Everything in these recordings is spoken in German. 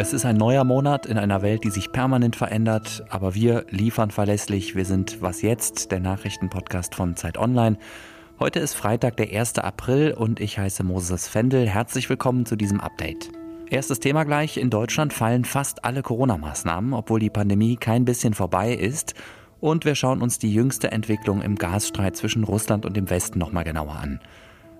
Es ist ein neuer Monat in einer Welt, die sich permanent verändert, aber wir liefern verlässlich. Wir sind Was jetzt, der Nachrichtenpodcast von Zeit Online. Heute ist Freitag, der 1. April und ich heiße Moses Fendel. Herzlich willkommen zu diesem Update. Erstes Thema gleich. In Deutschland fallen fast alle Corona-Maßnahmen, obwohl die Pandemie kein bisschen vorbei ist. Und wir schauen uns die jüngste Entwicklung im Gasstreit zwischen Russland und dem Westen nochmal genauer an.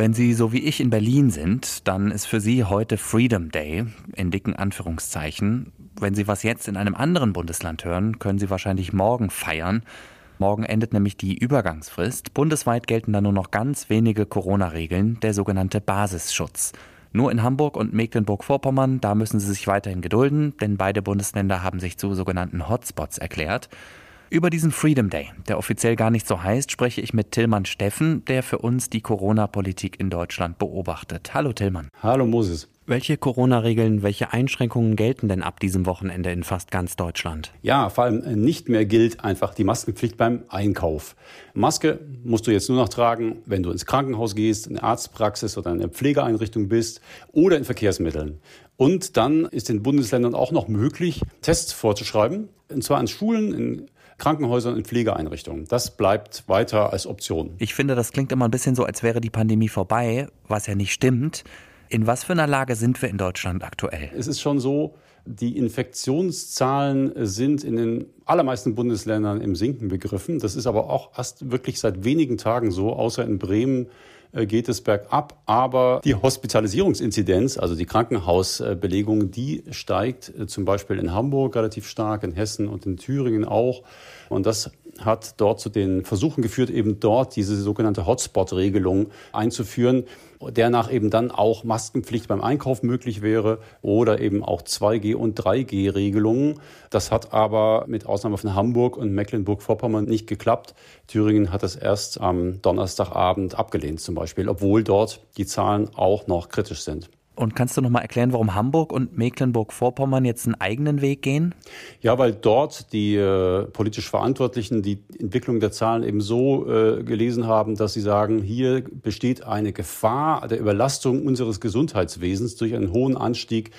Wenn Sie so wie ich in Berlin sind, dann ist für Sie heute Freedom Day in dicken Anführungszeichen. Wenn Sie was jetzt in einem anderen Bundesland hören, können Sie wahrscheinlich morgen feiern. Morgen endet nämlich die Übergangsfrist. Bundesweit gelten dann nur noch ganz wenige Corona-Regeln, der sogenannte Basisschutz. Nur in Hamburg und Mecklenburg-Vorpommern, da müssen Sie sich weiterhin gedulden, denn beide Bundesländer haben sich zu sogenannten Hotspots erklärt. Über diesen Freedom Day, der offiziell gar nicht so heißt, spreche ich mit Tillmann Steffen, der für uns die Corona-Politik in Deutschland beobachtet. Hallo Tillmann. Hallo Moses. Welche Corona-Regeln, welche Einschränkungen gelten denn ab diesem Wochenende in fast ganz Deutschland? Ja, vor allem äh, nicht mehr gilt einfach die Maskenpflicht beim Einkauf. Maske musst du jetzt nur noch tragen, wenn du ins Krankenhaus gehst, in eine Arztpraxis oder in einer Pflegeeinrichtung bist oder in Verkehrsmitteln. Und dann ist den Bundesländern auch noch möglich, Tests vorzuschreiben, und zwar an Schulen, in Krankenhäusern und Pflegeeinrichtungen. Das bleibt weiter als Option. Ich finde, das klingt immer ein bisschen so, als wäre die Pandemie vorbei, was ja nicht stimmt. In was für einer Lage sind wir in Deutschland aktuell? Es ist schon so, die Infektionszahlen sind in den allermeisten Bundesländern im Sinken begriffen. Das ist aber auch erst wirklich seit wenigen Tagen so, außer in Bremen geht es bergab. Aber die Hospitalisierungsinzidenz, also die Krankenhausbelegung, die steigt äh, zum Beispiel in Hamburg relativ stark, in Hessen und in Thüringen auch. Und das hat dort zu den Versuchen geführt, eben dort diese sogenannte Hotspot-Regelung einzuführen, der nach eben dann auch Maskenpflicht beim Einkauf möglich wäre oder eben auch 2G- und 3G-Regelungen. Das hat aber mit Ausnahme von Hamburg und Mecklenburg-Vorpommern nicht geklappt. Thüringen hat das erst am Donnerstagabend abgelehnt zum Beispiel, obwohl dort die Zahlen auch noch kritisch sind. Und kannst du noch mal erklären, warum Hamburg und Mecklenburg-Vorpommern jetzt einen eigenen Weg gehen? Ja, weil dort die äh, politisch Verantwortlichen die Entwicklung der Zahlen eben so äh, gelesen haben, dass sie sagen, hier besteht eine Gefahr der Überlastung unseres Gesundheitswesens durch einen hohen Anstieg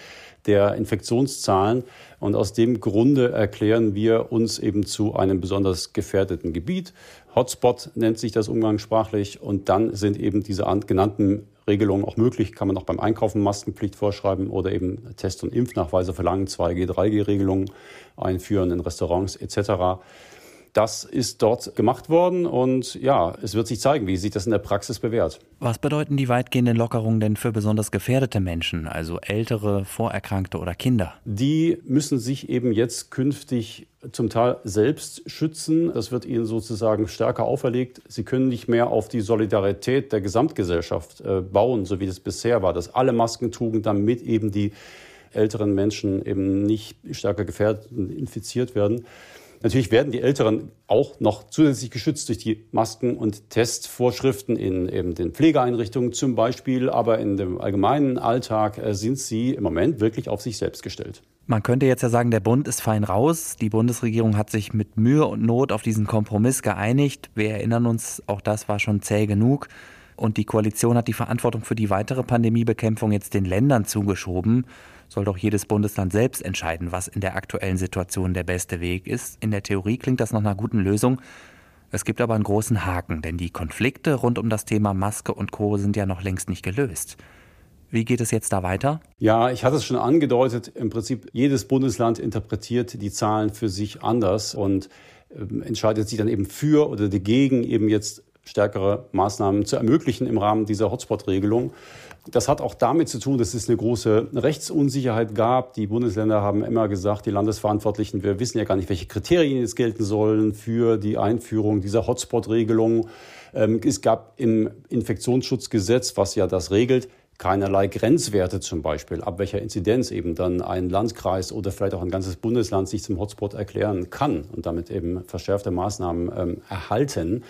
der Infektionszahlen. Und aus dem Grunde erklären wir uns eben zu einem besonders gefährdeten Gebiet. Hotspot nennt sich das umgangssprachlich. Und dann sind eben diese genannten Regelungen auch möglich. Kann man auch beim Einkaufen Maskenpflicht vorschreiben oder eben Test- und Impfnachweise verlangen, 2G, 3G-Regelungen einführen in Restaurants etc. Das ist dort gemacht worden und ja, es wird sich zeigen, wie sich das in der Praxis bewährt. Was bedeuten die weitgehenden Lockerungen denn für besonders gefährdete Menschen, also ältere, Vorerkrankte oder Kinder? Die müssen sich eben jetzt künftig zum Teil selbst schützen. Das wird ihnen sozusagen stärker auferlegt. Sie können nicht mehr auf die Solidarität der Gesamtgesellschaft äh, bauen, so wie das bisher war, dass alle Masken trugen, damit eben die älteren Menschen eben nicht stärker gefährdet und infiziert werden. Natürlich werden die Älteren auch noch zusätzlich geschützt durch die Masken- und Testvorschriften in eben den Pflegeeinrichtungen zum Beispiel, aber in dem allgemeinen Alltag äh, sind sie im Moment wirklich auf sich selbst gestellt. Man könnte jetzt ja sagen, der Bund ist fein raus. Die Bundesregierung hat sich mit Mühe und Not auf diesen Kompromiss geeinigt. Wir erinnern uns, auch das war schon zäh genug. Und die Koalition hat die Verantwortung für die weitere Pandemiebekämpfung jetzt den Ländern zugeschoben soll doch jedes Bundesland selbst entscheiden, was in der aktuellen Situation der beste Weg ist. In der Theorie klingt das nach einer guten Lösung. Es gibt aber einen großen Haken, denn die Konflikte rund um das Thema Maske und Co. sind ja noch längst nicht gelöst. Wie geht es jetzt da weiter? Ja, ich hatte es schon angedeutet. Im Prinzip jedes Bundesland interpretiert die Zahlen für sich anders und äh, entscheidet sich dann eben für oder dagegen, eben jetzt stärkere Maßnahmen zu ermöglichen im Rahmen dieser Hotspot-Regelung. Das hat auch damit zu tun, dass es eine große Rechtsunsicherheit gab. Die Bundesländer haben immer gesagt, die Landesverantwortlichen, wir wissen ja gar nicht, welche Kriterien jetzt gelten sollen für die Einführung dieser Hotspot-Regelung. Ähm, es gab im Infektionsschutzgesetz, was ja das regelt, keinerlei Grenzwerte zum Beispiel, ab welcher Inzidenz eben dann ein Landkreis oder vielleicht auch ein ganzes Bundesland sich zum Hotspot erklären kann und damit eben verschärfte Maßnahmen ähm, erhalten.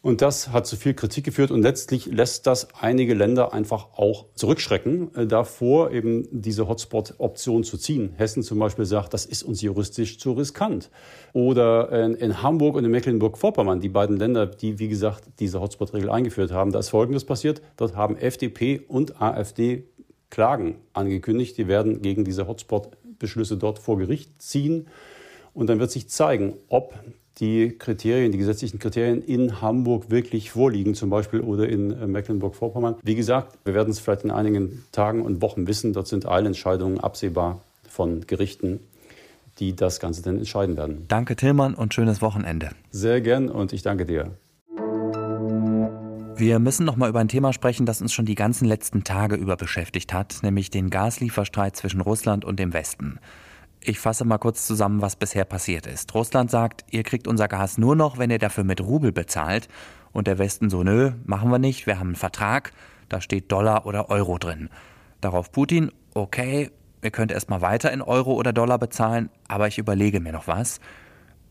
Und das hat zu viel Kritik geführt und letztlich lässt das einige Länder einfach auch zurückschrecken, äh, davor eben diese Hotspot-Option zu ziehen. Hessen zum Beispiel sagt, das ist uns juristisch zu riskant. Oder in, in Hamburg und in Mecklenburg-Vorpommern, die beiden Länder, die, wie gesagt, diese Hotspot-Regel eingeführt haben, da ist Folgendes passiert. Dort haben FDP und AfD Klagen angekündigt. Die werden gegen diese Hotspot-Beschlüsse dort vor Gericht ziehen. Und dann wird sich zeigen, ob die Kriterien, die gesetzlichen Kriterien in Hamburg wirklich vorliegen, zum Beispiel oder in äh, Mecklenburg-Vorpommern. Wie gesagt, wir werden es vielleicht in einigen Tagen und Wochen wissen. Dort sind Eilentscheidungen absehbar von Gerichten, die das Ganze dann entscheiden werden. Danke, Tillmann, und schönes Wochenende. Sehr gern und ich danke dir. Wir müssen noch mal über ein Thema sprechen, das uns schon die ganzen letzten Tage über beschäftigt hat, nämlich den Gaslieferstreit zwischen Russland und dem Westen. Ich fasse mal kurz zusammen, was bisher passiert ist. Russland sagt, ihr kriegt unser Gas nur noch, wenn ihr dafür mit Rubel bezahlt. Und der Westen so, nö, machen wir nicht, wir haben einen Vertrag, da steht Dollar oder Euro drin. Darauf Putin, okay, ihr könnt erstmal weiter in Euro oder Dollar bezahlen, aber ich überlege mir noch was.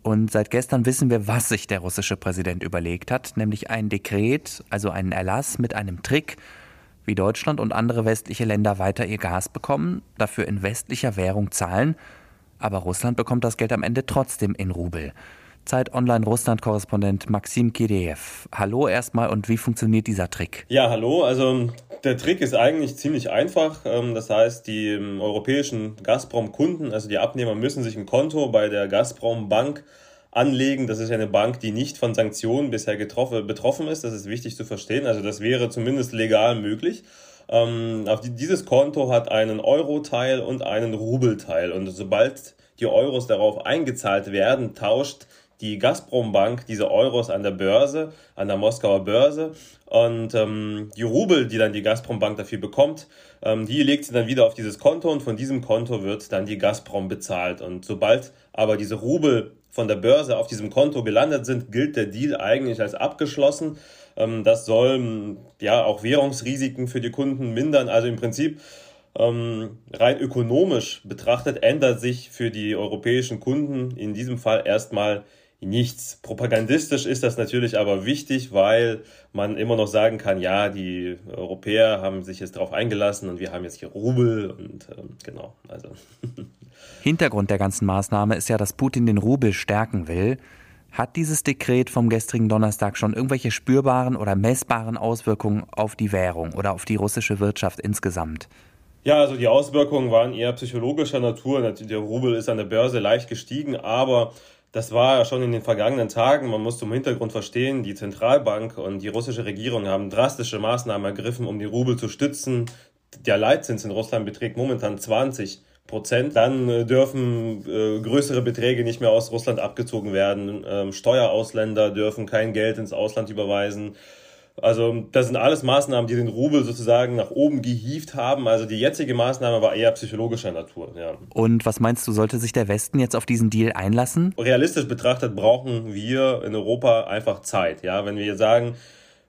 Und seit gestern wissen wir, was sich der russische Präsident überlegt hat, nämlich ein Dekret, also einen Erlass mit einem Trick, wie Deutschland und andere westliche Länder weiter ihr Gas bekommen, dafür in westlicher Währung zahlen, aber Russland bekommt das Geld am Ende trotzdem in Rubel. Zeit Online Russland-Korrespondent Maxim Kireev. Hallo erstmal und wie funktioniert dieser Trick? Ja, hallo. Also der Trick ist eigentlich ziemlich einfach. Ähm, das heißt, die ähm, europäischen Gazprom-Kunden, also die Abnehmer, müssen sich ein Konto bei der Gazprom-Bank anlegen. Das ist eine Bank, die nicht von Sanktionen bisher betroffen ist. Das ist wichtig zu verstehen. Also das wäre zumindest legal möglich. Ähm, auf die, dieses Konto hat einen Euro-Teil und einen Rubel-Teil. Und sobald die Euros darauf eingezahlt werden, tauscht die Gazprom-Bank diese Euros an der Börse, an der Moskauer Börse. Und ähm, die Rubel, die dann die Gazprom-Bank dafür bekommt, ähm, die legt sie dann wieder auf dieses Konto und von diesem Konto wird dann die Gazprom bezahlt. Und sobald aber diese Rubel von der Börse auf diesem Konto gelandet sind, gilt der Deal eigentlich als abgeschlossen. Ähm, das soll ja auch Währungsrisiken für die Kunden mindern. Also im Prinzip ähm, rein ökonomisch betrachtet ändert sich für die europäischen Kunden in diesem Fall erstmal nichts. Propagandistisch ist das natürlich aber wichtig, weil man immer noch sagen kann, ja, die Europäer haben sich jetzt darauf eingelassen und wir haben jetzt hier Rubel und ähm, genau, also. Hintergrund der ganzen Maßnahme ist ja, dass Putin den Rubel stärken will. Hat dieses Dekret vom gestrigen Donnerstag schon irgendwelche spürbaren oder messbaren Auswirkungen auf die Währung oder auf die russische Wirtschaft insgesamt? Ja, also die Auswirkungen waren eher psychologischer Natur. Der Rubel ist an der Börse leicht gestiegen, aber das war ja schon in den vergangenen Tagen. Man muss zum Hintergrund verstehen, die Zentralbank und die russische Regierung haben drastische Maßnahmen ergriffen, um den Rubel zu stützen. Der Leitzins in Russland beträgt momentan 20 Prozent. Dann äh, dürfen äh, größere Beträge nicht mehr aus Russland abgezogen werden. Ähm, Steuerausländer dürfen kein Geld ins Ausland überweisen. Also das sind alles Maßnahmen, die den Rubel sozusagen nach oben gehievt haben. Also die jetzige Maßnahme war eher psychologischer Natur. Ja. Und was meinst du, sollte sich der Westen jetzt auf diesen Deal einlassen? Realistisch betrachtet brauchen wir in Europa einfach Zeit. Ja, wenn wir sagen,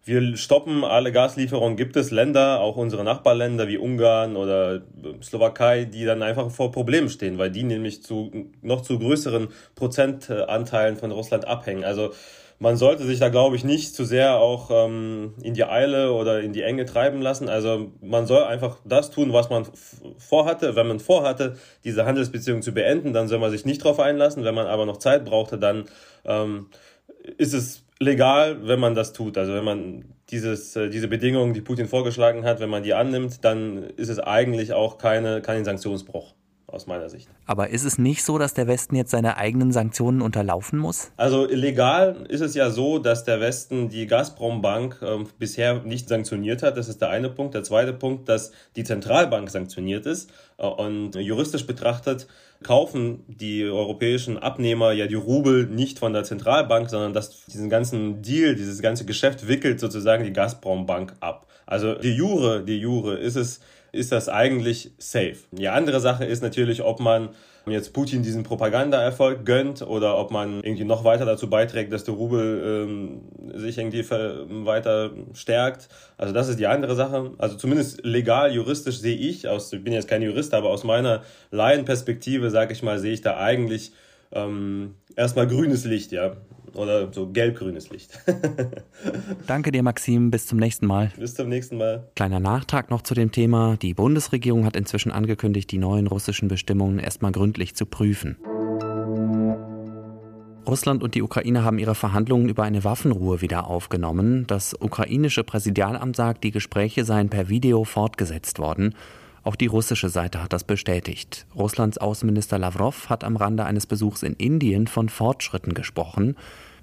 wir stoppen alle Gaslieferungen, gibt es Länder, auch unsere Nachbarländer wie Ungarn oder Slowakei, die dann einfach vor Problemen stehen, weil die nämlich zu noch zu größeren Prozentanteilen von Russland abhängen. Also man sollte sich da, glaube ich, nicht zu sehr auch ähm, in die Eile oder in die Enge treiben lassen. Also man soll einfach das tun, was man vorhatte. Wenn man vorhatte, diese Handelsbeziehung zu beenden, dann soll man sich nicht darauf einlassen. Wenn man aber noch Zeit brauchte, dann ähm, ist es legal, wenn man das tut. Also wenn man dieses, äh, diese Bedingungen, die Putin vorgeschlagen hat, wenn man die annimmt, dann ist es eigentlich auch keine, kein Sanktionsbruch. Aus meiner Sicht. Aber ist es nicht so, dass der Westen jetzt seine eigenen Sanktionen unterlaufen muss? Also legal ist es ja so, dass der Westen die Gazprom-Bank äh, bisher nicht sanktioniert hat. Das ist der eine Punkt. Der zweite Punkt, dass die Zentralbank sanktioniert ist. Äh, und juristisch betrachtet kaufen die europäischen Abnehmer ja die Rubel nicht von der Zentralbank, sondern dass diesen ganzen Deal, dieses ganze Geschäft wickelt sozusagen die Gazprom-Bank ab. Also die Jure, die Jure ist es, ist das eigentlich safe. Die andere Sache ist natürlich, ob man jetzt Putin diesen Propagandaerfolg gönnt oder ob man irgendwie noch weiter dazu beiträgt, dass der Rubel ähm, sich irgendwie weiter stärkt. Also das ist die andere Sache. Also zumindest legal, juristisch sehe ich, aus, ich bin jetzt kein Jurist, aber aus meiner Laienperspektive, sage ich mal, sehe ich da eigentlich ähm, erstmal grünes Licht, ja. Oder so gelb-grünes Licht. Danke dir, Maxim. Bis zum nächsten Mal. Bis zum nächsten Mal. Kleiner Nachtrag noch zu dem Thema. Die Bundesregierung hat inzwischen angekündigt, die neuen russischen Bestimmungen erstmal gründlich zu prüfen. Russland und die Ukraine haben ihre Verhandlungen über eine Waffenruhe wieder aufgenommen. Das ukrainische Präsidialamt sagt, die Gespräche seien per Video fortgesetzt worden. Auch die russische Seite hat das bestätigt. Russlands Außenminister Lavrov hat am Rande eines Besuchs in Indien von Fortschritten gesprochen.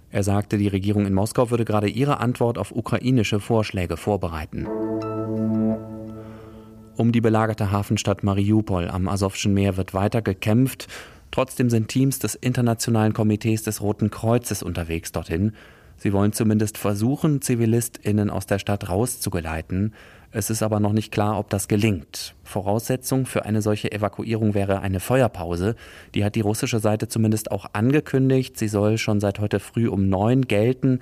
Er sagte, die Regierung in Moskau würde gerade ihre Antwort auf ukrainische Vorschläge vorbereiten. Um die belagerte Hafenstadt Mariupol am Asowschen Meer wird weiter gekämpft. Trotzdem sind Teams des Internationalen Komitees des Roten Kreuzes unterwegs dorthin. Sie wollen zumindest versuchen, ZivilistInnen aus der Stadt rauszugeleiten. Es ist aber noch nicht klar, ob das gelingt. Voraussetzung für eine solche Evakuierung wäre eine Feuerpause. Die hat die russische Seite zumindest auch angekündigt. Sie soll schon seit heute früh um neun gelten.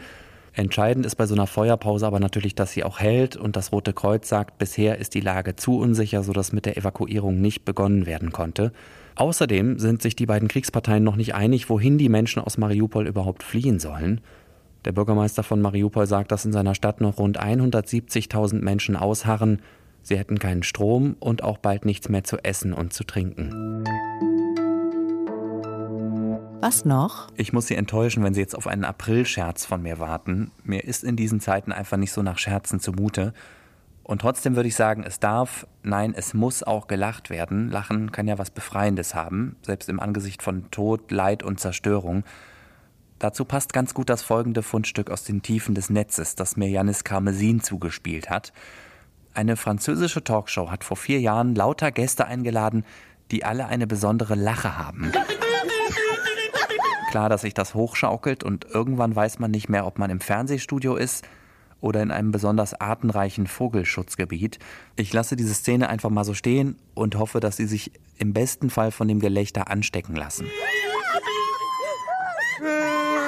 Entscheidend ist bei so einer Feuerpause aber natürlich, dass sie auch hält. Und das Rote Kreuz sagt, bisher ist die Lage zu unsicher, sodass mit der Evakuierung nicht begonnen werden konnte. Außerdem sind sich die beiden Kriegsparteien noch nicht einig, wohin die Menschen aus Mariupol überhaupt fliehen sollen. Der Bürgermeister von Mariupol sagt, dass in seiner Stadt noch rund 170.000 Menschen ausharren. Sie hätten keinen Strom und auch bald nichts mehr zu essen und zu trinken. Was noch? Ich muss Sie enttäuschen, wenn Sie jetzt auf einen Aprilscherz von mir warten. Mir ist in diesen Zeiten einfach nicht so nach Scherzen zumute. Und trotzdem würde ich sagen, es darf, nein, es muss auch gelacht werden. Lachen kann ja was Befreiendes haben, selbst im Angesicht von Tod, Leid und Zerstörung. Dazu passt ganz gut das folgende Fundstück aus den Tiefen des Netzes, das mir Janis Karmesin zugespielt hat. Eine französische Talkshow hat vor vier Jahren lauter Gäste eingeladen, die alle eine besondere Lache haben. Klar, dass sich das hochschaukelt und irgendwann weiß man nicht mehr, ob man im Fernsehstudio ist oder in einem besonders artenreichen Vogelschutzgebiet. Ich lasse diese Szene einfach mal so stehen und hoffe, dass sie sich im besten Fall von dem Gelächter anstecken lassen.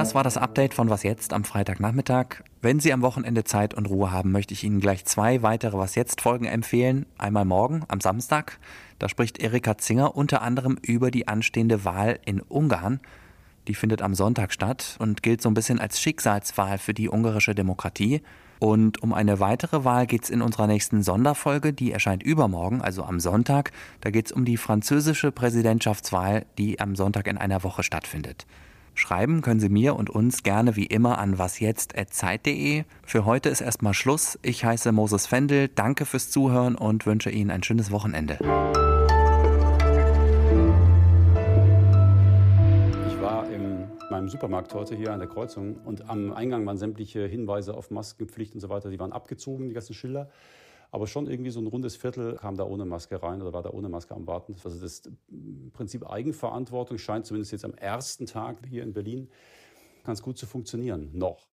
Das war das Update von Was jetzt am Freitagnachmittag. Wenn Sie am Wochenende Zeit und Ruhe haben, möchte ich Ihnen gleich zwei weitere Was jetzt Folgen empfehlen. Einmal morgen am Samstag da spricht Erika Zinger unter anderem über die anstehende Wahl in Ungarn. Die findet am Sonntag statt und gilt so ein bisschen als Schicksalswahl für die ungarische Demokratie. Und um eine weitere Wahl geht es in unserer nächsten Sonderfolge, die erscheint übermorgen, also am Sonntag. Da geht es um die französische Präsidentschaftswahl, die am Sonntag in einer Woche stattfindet. Schreiben können Sie mir und uns gerne wie immer an wasjetzt.zeit.de. Für heute ist erstmal Schluss. Ich heiße Moses Fendel, danke fürs Zuhören und wünsche Ihnen ein schönes Wochenende. meinem Supermarkt heute hier an der Kreuzung und am Eingang waren sämtliche Hinweise auf Maskenpflicht und so weiter, die waren abgezogen, die ganzen Schilder. Aber schon irgendwie so ein rundes Viertel kam da ohne Maske rein oder war da ohne Maske am Warten. Also das Prinzip Eigenverantwortung scheint zumindest jetzt am ersten Tag hier in Berlin ganz gut zu funktionieren. Noch.